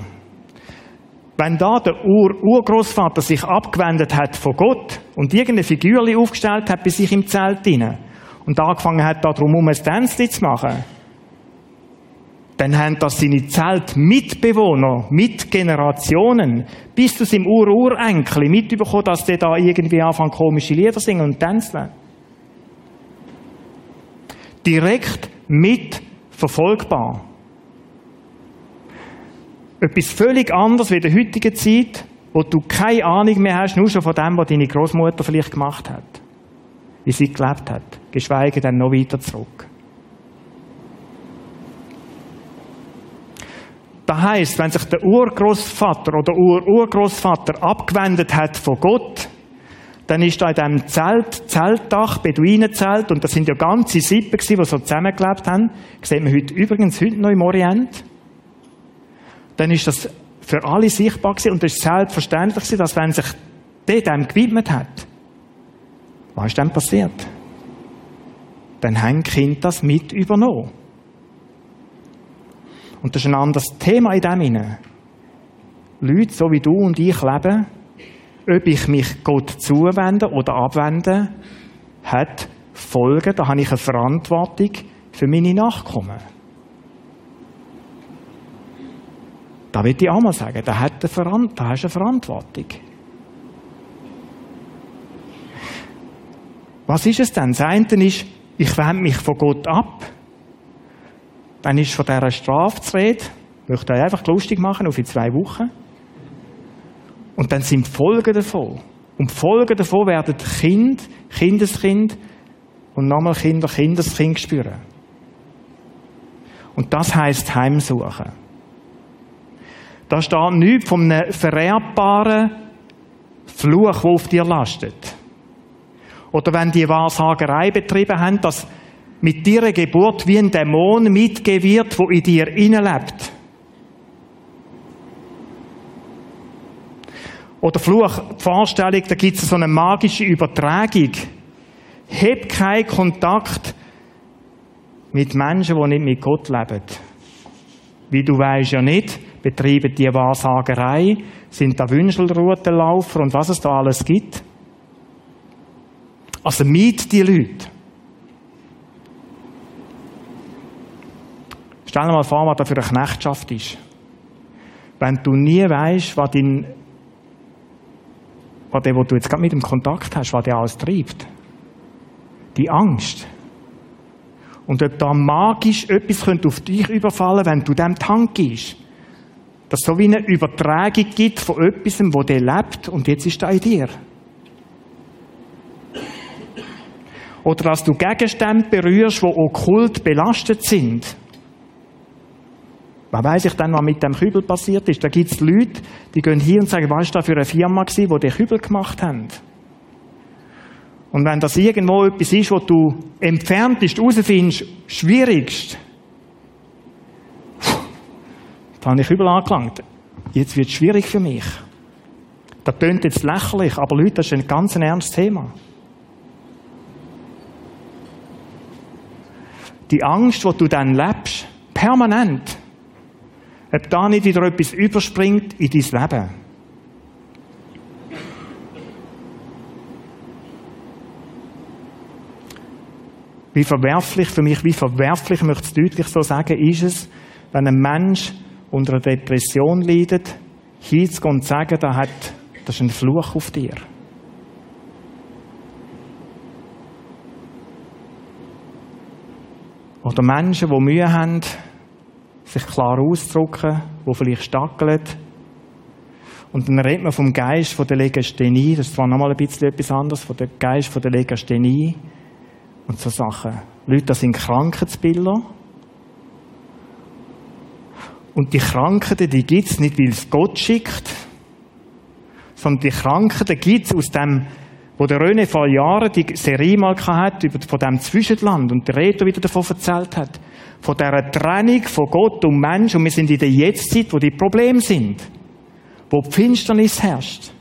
Wenn da der Ur Urgroßvater sich abgewendet hat von Gott und irgendeine Figur aufgestellt hat bei sich im Zelt hinein und angefangen hat, darum um ein Tänzchen zu machen, dann haben das seine Zeltmitbewohner, Mitgenerationen, bis zu seinem Ur-Urenkel mitbekommen, dass der da irgendwie anfangen komische Lieder singen und tanzen. Direkt mitverfolgbar. Etwas völlig anderes wie in der heutigen Zeit, wo du keine Ahnung mehr hast, nur schon von dem, was deine Großmutter vielleicht gemacht hat, wie sie gelebt hat, geschweige denn noch weiter zurück. Das heißt, wenn sich der Urgroßvater oder Ur-Urgroßvater abgewendet hat von Gott, dann ist da in diesem Zelt, Zeltdach, Beduinenzelt, und das sind ja ganze Sippen gewesen, die so zusammengelebt haben. Das sieht man heute, übrigens heute noch im Orient. Dann ist das für alle sichtbar gewesen, und es ist selbstverständlich gewesen, dass wenn sich der dem gewidmet hat, was ist dann passiert? Dann haben die Kinder das mit übernommen. Und das ist ein anderes Thema in dem hinein. Leute, so wie du und ich leben, ob ich mich Gott zuwende oder abwende, hat Folgen. Da habe ich eine Verantwortung für meine Nachkommen. Da will ich auch mal sagen, da, hat eine da hast du eine Verantwortung. Was ist es denn? Das eine ist, ich wende mich von Gott ab. Dann ist von dieser Strafe zu reden. Ich möchte euch einfach lustig machen auf in zwei Wochen. Und dann sind Folgen davon. Und Folgen davon werden Kind, Kindeskind und nochmal Kinder, Kindeskind spüren. Und das heißt Heimsuchen. Da steht nichts von einem vererbbaren Fluch, der auf dir lastet. Oder wenn die Wahrsagerei betrieben haben, dass mit ihrer Geburt wie ein Dämon mitgegeben wird, wo in dir lebt. Oder Fluch, die Vorstellung, da gibt es so eine magische Übertragung. Heb keinen Kontakt mit Menschen, die nicht mit Gott leben. Wie du weißt ja nicht, betreiben die Wahrsagerei, sind da Wünschelroutenlaufer und was es da alles gibt. Also miet die Leute. Stell dir mal vor, was da für eine Knechtschaft ist. Wenn du nie weißt, was dein was der, wo du jetzt gerade mit dem Kontakt hast, was der alles treibt. Die Angst. Und ob da magisch etwas könnte auf dich überfallen, wenn du dem Tank gehst. Dass es so wie eine Übertragung gibt von etwas, wo der lebt und jetzt ist er in dir. Oder dass du Gegenstände berührst, die okkult belastet sind. Was weiß ich dann, was mit dem Kübel passiert ist? Da gibt es Leute, die gehen hier und sagen, was war da für eine Firma die den Kübel gemacht haben? Und wenn das irgendwo etwas ist, wo du entfernt ist, herausfindest, schwierigst, da habe ich Kübel angelangt. Jetzt wird es schwierig für mich. Das tönt jetzt lächerlich, aber Leute, das ist ein ganz ernstes Thema. Die Angst, die du dann lebst, permanent, ob da nicht wieder etwas überspringt in dein Leben. Wie verwerflich, für mich, wie verwerflich, ich möchte es deutlich so sagen, ist es, wenn ein Mensch unter einer Depression leidet, hinzugehen und zu sagen, da hat, das ist ein Fluch auf dir. Oder Menschen, die Mühe haben, sich klar auszudrücken, wo vielleicht stackeln. Und dann redet man vom Geist von der Legasthenie, das ist zwar nochmal ein bisschen etwas anderes, von dem Geist von der Legasthenie und so Sachen. Leute, das sind Krankheitsbilder. Und die Krankheiten, die gibt es nicht, weil es Gott schickt, sondern die Krankheiten gibt es aus dem wo der René vor Jahren die Serie mal hatte, über, von dem Zwischenland und der Reto wieder davon erzählt hat. Von dieser Trennung von Gott und Mensch und wir sind in der Jetztzeit, wo die Probleme sind. Wo die Finsternis herrscht.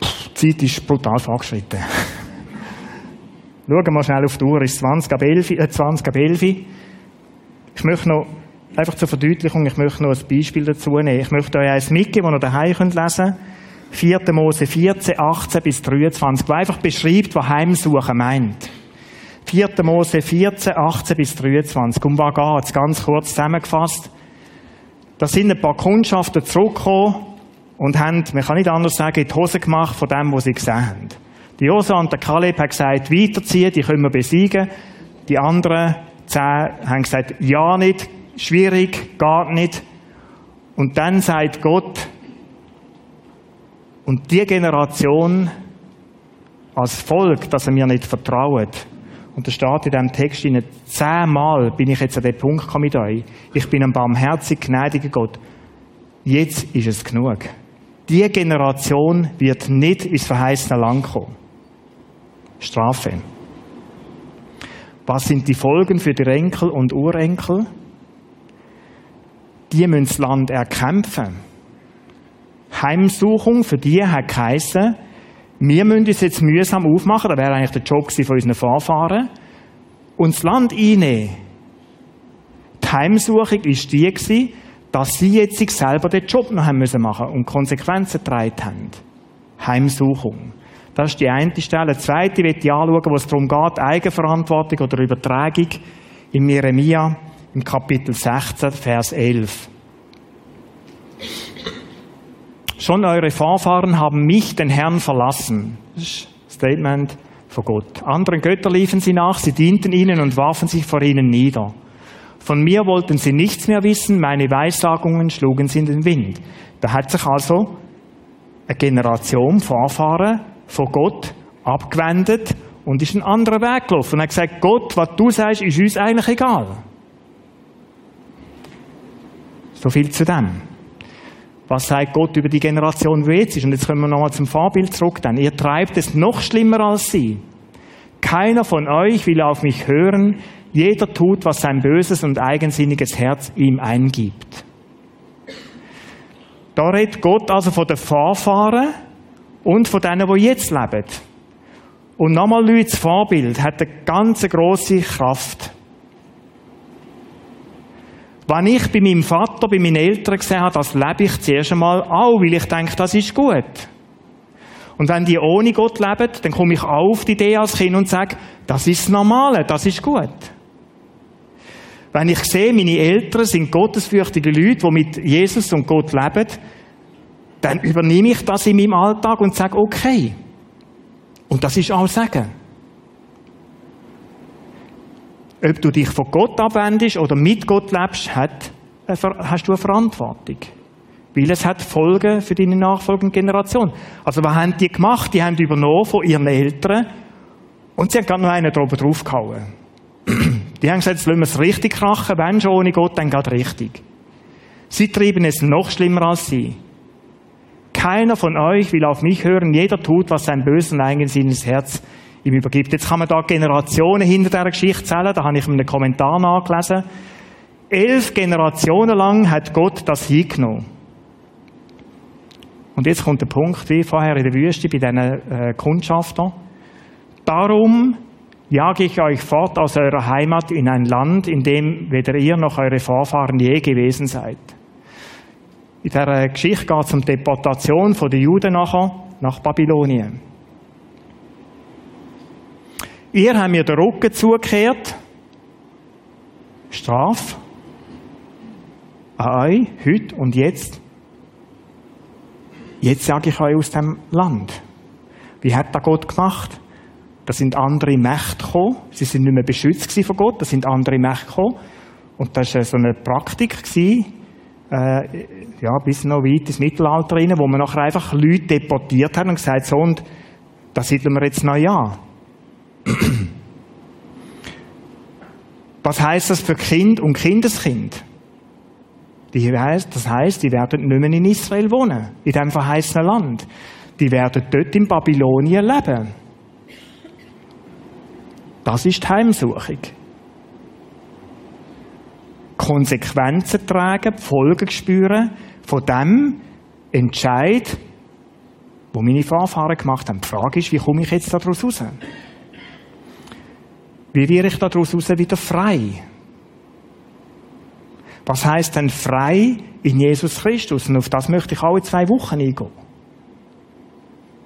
Die Zeit ist brutal vorgeschritten. Schauen wir schnell auf die Uhr, es ist 20 ab 11, äh, 20 ab 11. Ich möchte noch, einfach zur Verdeutlichung, ich möchte noch ein Beispiel dazu nehmen. Ich möchte euch eins mitgeben, das ihr daheim könnt lesen 4. Mose 14, 18 bis 23, wo einfach beschreibt, was Heimsuchen meint. 4. Mose 14, 18 bis 23. Um was geht es? Ganz kurz zusammengefasst. Da sind ein paar Kundschaften zurückgekommen und haben, man kann nicht anders sagen, die Hose gemacht von dem, was sie gesehen haben. Die Josa und der Kaleb haben gesagt, weiterziehen, die können wir besiegen. Die anderen zehn haben gesagt, ja nicht, schwierig, gar nicht. Und dann sagt Gott, und die Generation als Volk, dass er mir nicht vertraut. Und da steht in diesem Text, in zehnmal bin ich jetzt an den Punkt gekommen mit euch. Ich bin ein barmherzig gnädiger Gott. Jetzt ist es genug. Die Generation wird nicht ins verheißene Land kommen. Strafe. Was sind die Folgen für die Enkel und Urenkel? Die müssen das Land erkämpfen. Heimsuchung für die hat geheissen, wir müssen uns jetzt mühsam aufmachen, das wäre eigentlich der Job von unseren Vorfahren, und das Land einnehmen. Die Heimsuchung war die, dass sie jetzt sich selber den Job noch haben müssen machen und Konsequenzen getragen haben. Heimsuchung. Das ist die eine Stelle. Die zweite wird ich anschauen, wo es darum geht, Eigenverantwortung oder Übertragung in Jeremia im Kapitel 16, Vers 11. Schon eure Vorfahren haben mich, den Herrn, verlassen. Ein Statement von Gott. Anderen Götter liefen sie nach, sie dienten ihnen und warfen sich vor ihnen nieder. Von mir wollten sie nichts mehr wissen, meine Weissagungen schlugen sie in den Wind. Da hat sich also eine Generation Vorfahren von Gott abgewendet und ist einen anderen Weg gelaufen und hat gesagt, Gott, was du sagst, ist uns eigentlich egal. So viel zu dem. Was sagt Gott über die Generation, die jetzt ist? Und jetzt kommen wir nochmal zum Vorbild zurück. Denn ihr treibt es noch schlimmer als sie. Keiner von euch will auf mich hören. Jeder tut, was sein böses und eigensinniges Herz ihm eingibt. Da redet Gott also von den Vorfahren und von denen, die jetzt leben. Und nochmal, Leute, das Vorbild hat eine ganz grosse Kraft. Wenn ich bei meinem Vater, bei meinen Eltern gesehen habe, das lebe ich zuerst einmal auch, weil ich denke, das ist gut. Und wenn die ohne Gott leben, dann komme ich auch auf die Idee als Kind und sage, das ist das Normale, das ist gut. Wenn ich sehe, meine Eltern sind gottesfürchtige Leute, die mit Jesus und Gott leben, dann übernehme ich das in meinem Alltag und sage, okay. Und das ist auch Sagen ob du dich von Gott abwendest oder mit Gott lebst, hat, hast du eine Verantwortung. Weil es hat Folgen für deine nachfolgende Generation. Also was haben die gemacht? Die haben übernommen von ihren Eltern und sie haben gerade noch einen drüber draufgehauen. Die haben gesagt, jetzt lassen wir es richtig krachen, wenn schon ohne Gott, dann geht richtig. Sie treiben es noch schlimmer als sie. Keiner von euch will auf mich hören, jeder tut, was sein böses und eigensinniges Herz ihm übergibt. Jetzt kann man da Generationen hinter dieser Geschichte zählen, da habe ich in einem Kommentar nachgelesen. Elf Generationen lang hat Gott das hingenommen. Und jetzt kommt der Punkt, wie vorher in der Wüste bei diesen äh, Kundschaftern. Darum jage ich euch fort aus eurer Heimat in ein Land, in dem weder ihr noch eure Vorfahren je gewesen seid. In dieser Geschichte geht es um die Deportation der Juden nachher nach Babylonien. Ihr habt mir den Rücken zugekehrt. Straf. An euch, heute und jetzt. Jetzt sage ich euch aus dem Land. Wie hat da Gott gemacht? Da sind andere Mächte gekommen. Sie sind nicht mehr beschützt von Gott. Da sind andere Mächte gekommen. Und das war so eine Praktik, gewesen, äh, ja, bis noch weit ins Mittelalter rein, wo man nachher einfach Leute deportiert hat und gesagt, so, und da siedeln wir jetzt neu an. Was heißt das für Kind und Kindeskind? das heißt, die werden nicht mehr in Israel wohnen, in dem verheißenen Land. Die werden dort in Babylonien leben. Das ist die Heimsuchung. Konsequenzen tragen, Folgen spüren von dem Entscheid, wo meine Vorfahren gemacht haben. Die Frage ist, wie komme ich jetzt daraus raus? Wie werde ich daraus wieder frei? Was heißt denn frei in Jesus Christus? Und auf das möchte ich auch in zwei Wochen eingehen.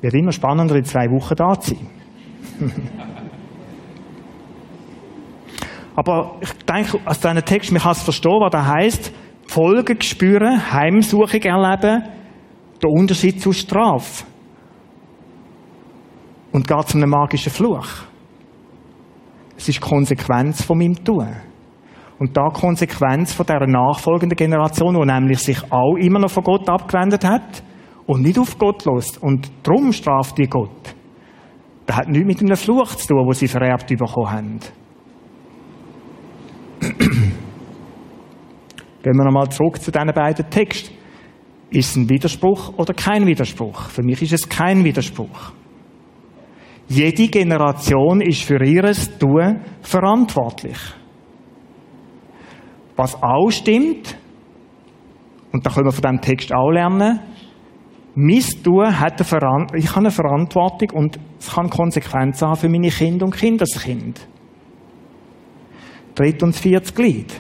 Wird immer spannender, in zwei Wochen da zu sein. Aber ich denke, aus diesem Text, man kann es verstehen, was da heißt, Folgen spüren, Heimsuchung erleben, der Unterschied zu Strafe. Und geht zu einem magischen Fluch. Es ist Konsequenz von meinem Tun. Und da Konsequenz von dieser nachfolgenden Generation, die nämlich sich auch immer noch von Gott abgewendet hat und nicht auf Gott los und darum straft die Gott. Das hat nichts mit einem Fluch zu tun, wo sie vererbt bekommen haben. Gehen wir nochmal zurück zu diesen beiden Texten. Ist es ein Widerspruch oder kein Widerspruch? Für mich ist es kein Widerspruch. Jede Generation ist für ihres Tun verantwortlich. Was auch stimmt, und da können wir von diesem Text auch lernen, mein Tun hat eine Verantwortung, ich habe eine Verantwortung und es kann Konsequenzen haben für meine Kinder und Kindeskind. Dritt und viertes Glied.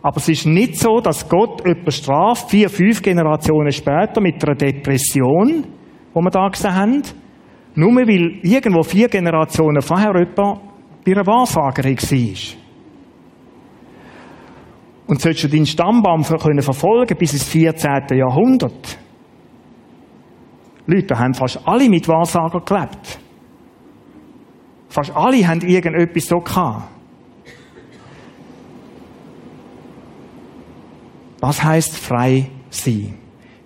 Aber es ist nicht so, dass Gott jemanden straft, vier, fünf Generationen später mit einer Depression, wo wir da gesehen haben, nur weil irgendwo vier Generationen vorher jemand bei einer Wahrsagerin war. Und sollst du deinen Stammbaum verfolgen bis ins 14. Jahrhundert. Leute, haben fast alle mit Wahrsager gelebt. Fast alle haben irgendetwas so gehabt. Was heißt frei sein?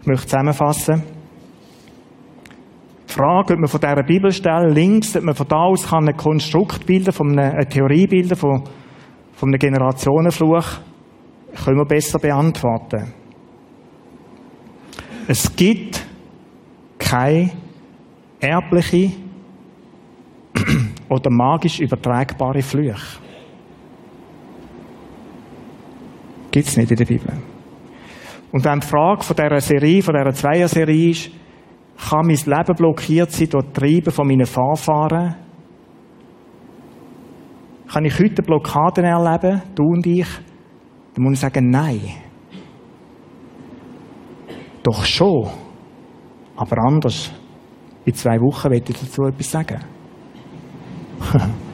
Ich möchte zusammenfassen. Frage, ob man von dieser Bibelstelle links, ob man von da aus kann ein Konstrukt bilden, einer, eine Theorie bilden, von, von einem Generationenfluch, können wir besser beantworten. Es gibt keine erbliche oder magisch übertragbare Flüche. Gibt es nicht in der Bibel. Und wenn die Frage von dieser Serie, von dieser Zweier-Serie ist, kann mein Leben blockiert sein durch die Treiben von meinen Vorfahren? Kann ich heute Blockaden erleben, du und ich? Dann muss ich sagen, nein. Doch schon. Aber anders. In zwei Wochen werde ich dazu etwas sagen.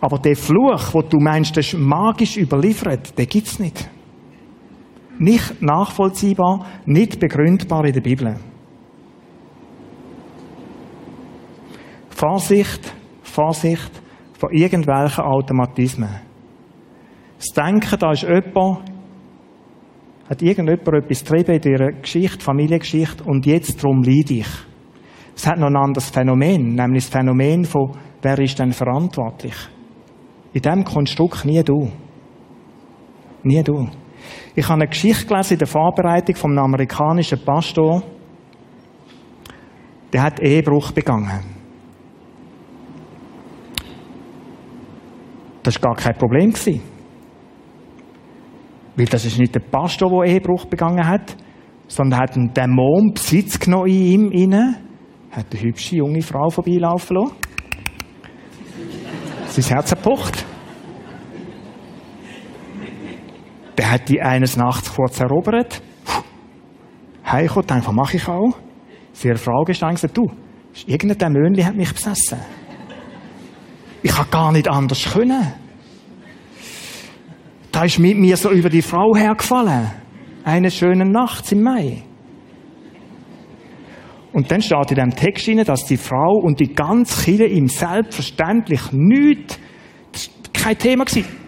Aber der Fluch, wo du meinst, das ist magisch überliefert, den gibt es nicht. Nicht nachvollziehbar, nicht begründbar in der Bibel. Vorsicht, Vorsicht vor irgendwelchen Automatismen. Das Denken, da ist jemand, hat irgendjemand etwas getrieben in ihrer Geschichte, Familiengeschichte und jetzt darum leide ich. Es hat noch ein anderes Phänomen, nämlich das Phänomen von, wer ist denn verantwortlich? In diesem Konstrukt nie du. Nie du. Ich habe eine Geschichte gelesen in der Vorbereitung von einem amerikanischen Pastor. Der hat Ehebruch begangen. Das war gar kein Problem. Weil das ist nicht der Pastor, der Ehebruch begangen hat, sondern hat einen Dämon Besitz genommen in ihm inne, hat eine hübsche junge Frau vorbeilaufen lassen. Sein Herz erpocht. Der hat die eines Nachts kurz erobert. Heimgekommen, denkt, was mache ich auch? Sie hat Frau gestellt du, irgendein Dämönli hat mich besessen. Ich kann gar nicht anders können. Da ist mit mir so über die Frau hergefallen. Eine schöne Nacht im Mai. Und dann steht in dem Text drin, dass die Frau und die ganze Kirche ihm selbstverständlich nichts, kein Thema war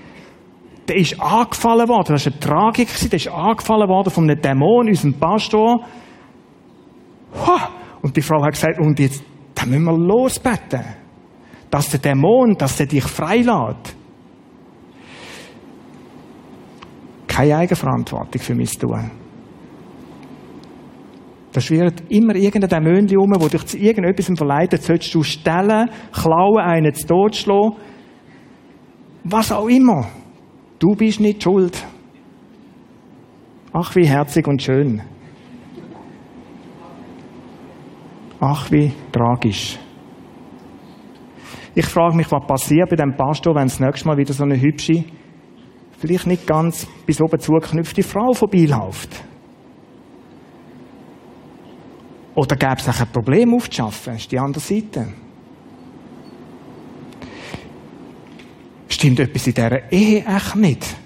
der ist angefallen worden. Das war eine Tragik. Der ist angefallen worden von einem Dämon, unserem Pastor. Und die Frau hat gesagt, und jetzt, da müssen wir losbeten. Dass der Dämon, dass der dich freilässt. Keine Eigenverantwortung für mein Tun. Da schwirrt immer irgendein Dämonchen um, wo dich zu irgendetwas verleitet, sollst du stellen, klauen, einen zu Tod schlagen. Was auch immer. Du bist nicht schuld. Ach, wie herzig und schön. Ach, wie tragisch. Ich frage mich, was passiert bei dem Pastor, wenn das nächste Mal wieder so eine hübsche, vielleicht nicht ganz bis oben zugeknüpfte Frau vorbeiläuft. Oder gäbe es ein Problem aufzuschaffen? Das ist die andere Seite. Stimmt etwas in dieser Ehe echt nicht?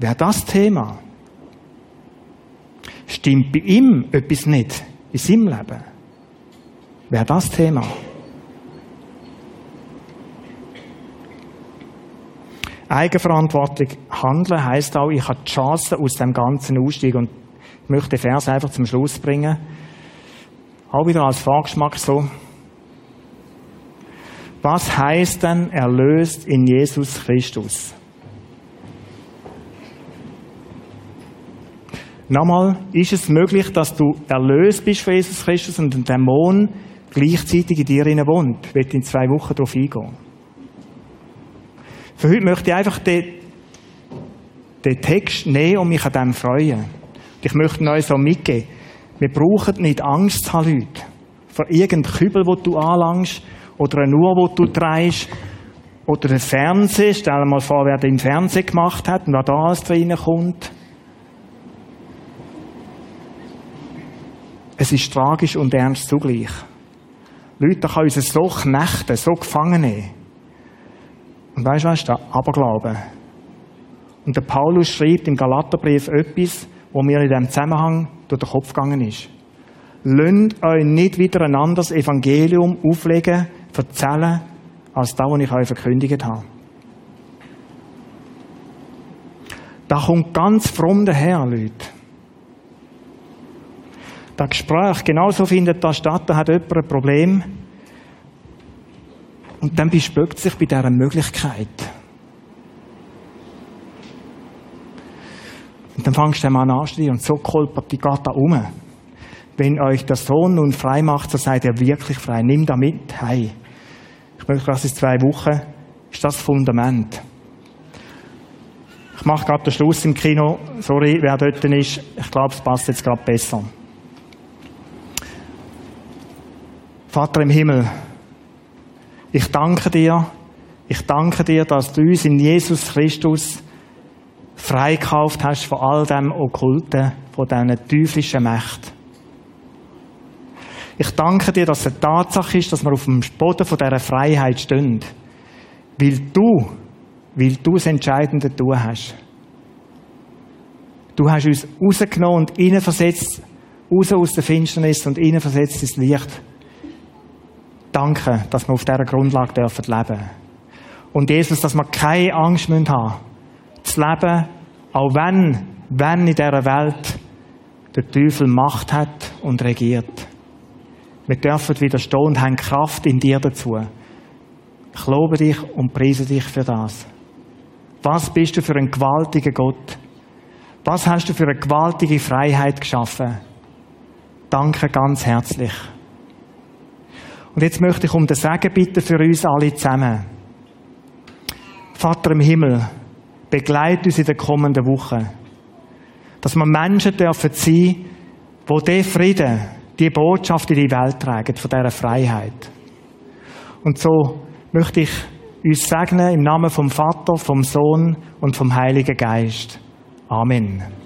Wäre das Thema? Stimmt bei ihm etwas nicht in seinem Leben? Wäre das Thema? Eigenverantwortlich handeln heisst auch, ich habe die Chance aus dem Ganzen aussteigen. Und ich möchte den Vers einfach zum Schluss bringen. Auch wieder als Vorgeschmack so. Was heißt denn erlöst in Jesus Christus? Nochmal, ist es möglich, dass du erlöst bist von Jesus Christus und ein Dämon gleichzeitig in dir wohnt? Ich werde in zwei Wochen darauf eingehen. Für heute möchte ich einfach den, den Text nehmen und mich an dem freuen. Ich möchte euch so mitgeben. Wir brauchen nicht Angst zu haben, Leute. Vor irgendeinem Kübel, wo du anlangst, oder eine Uhr, die du drehst, oder ein Fernseher. Stell dir mal vor, wer den Fernseher gemacht hat und was da alles reinkommt. Es ist tragisch und ernst zugleich. Leute, kann uns so knechten, so gefangen nehmen. Und weißt du was? Der Aberglaube. Und der Paulus schreibt im Galaterbrief etwas, wo mir in diesem Zusammenhang durch den Kopf gegangen ist. Lönnt euch nicht wieder ein anderes Evangelium auflegen, erzählen, als das, was ich euch verkündigt habe. Da kommt ganz fromm daher, Leute. Das Gespräch, genauso findet da statt, da hat jemand ein Problem, und dann bespögt sich bei dieser Möglichkeit. Und dann fangst du an anzuschreien und so kolpert die Gott da um. Wenn euch der Sohn nun frei macht, so seid ihr wirklich frei. Nimm da mit. Ich möchte das in zwei Wochen. Ist das Fundament. Ich mache gerade den Schluss im Kino. Sorry, wer dort ist. Ich glaube, es passt jetzt gerade besser. Vater im Himmel, ich danke dir, ich danke dir, dass du uns in Jesus Christus freikauft hast von all dem Okkulten, von diesen teuflischen Mächten. Ich danke dir, dass es eine Tatsache ist, dass wir auf dem Boden von dieser Freiheit stehen. Weil du, weil du das Entscheidende tun hast. Du hast uns rausgenommen und reinversetzt, raus aus der Finsternis und reinversetzt ins Licht. Danke, dass wir auf dieser Grundlage dürfen leben. Und Jesus, dass wir keine Angst haben müssen, zu leben, auch wenn, wenn in dieser Welt der Teufel Macht hat und regiert. Wir dürfen widerstehen und haben Kraft in dir dazu. Ich lobe dich und preise dich für das. Was bist du für ein gewaltiger Gott? Was hast du für eine gewaltige Freiheit geschaffen? Danke ganz herzlich. Und jetzt möchte ich um den Segen bitten für uns alle zusammen. Vater im Himmel, begleite uns in den kommenden Wochen. Dass wir Menschen dürfen sein, die diesen Frieden, die Botschaft in die Welt tragen, von dieser Freiheit. Und so möchte ich uns segnen im Namen vom Vater, vom Sohn und vom Heiligen Geist. Amen.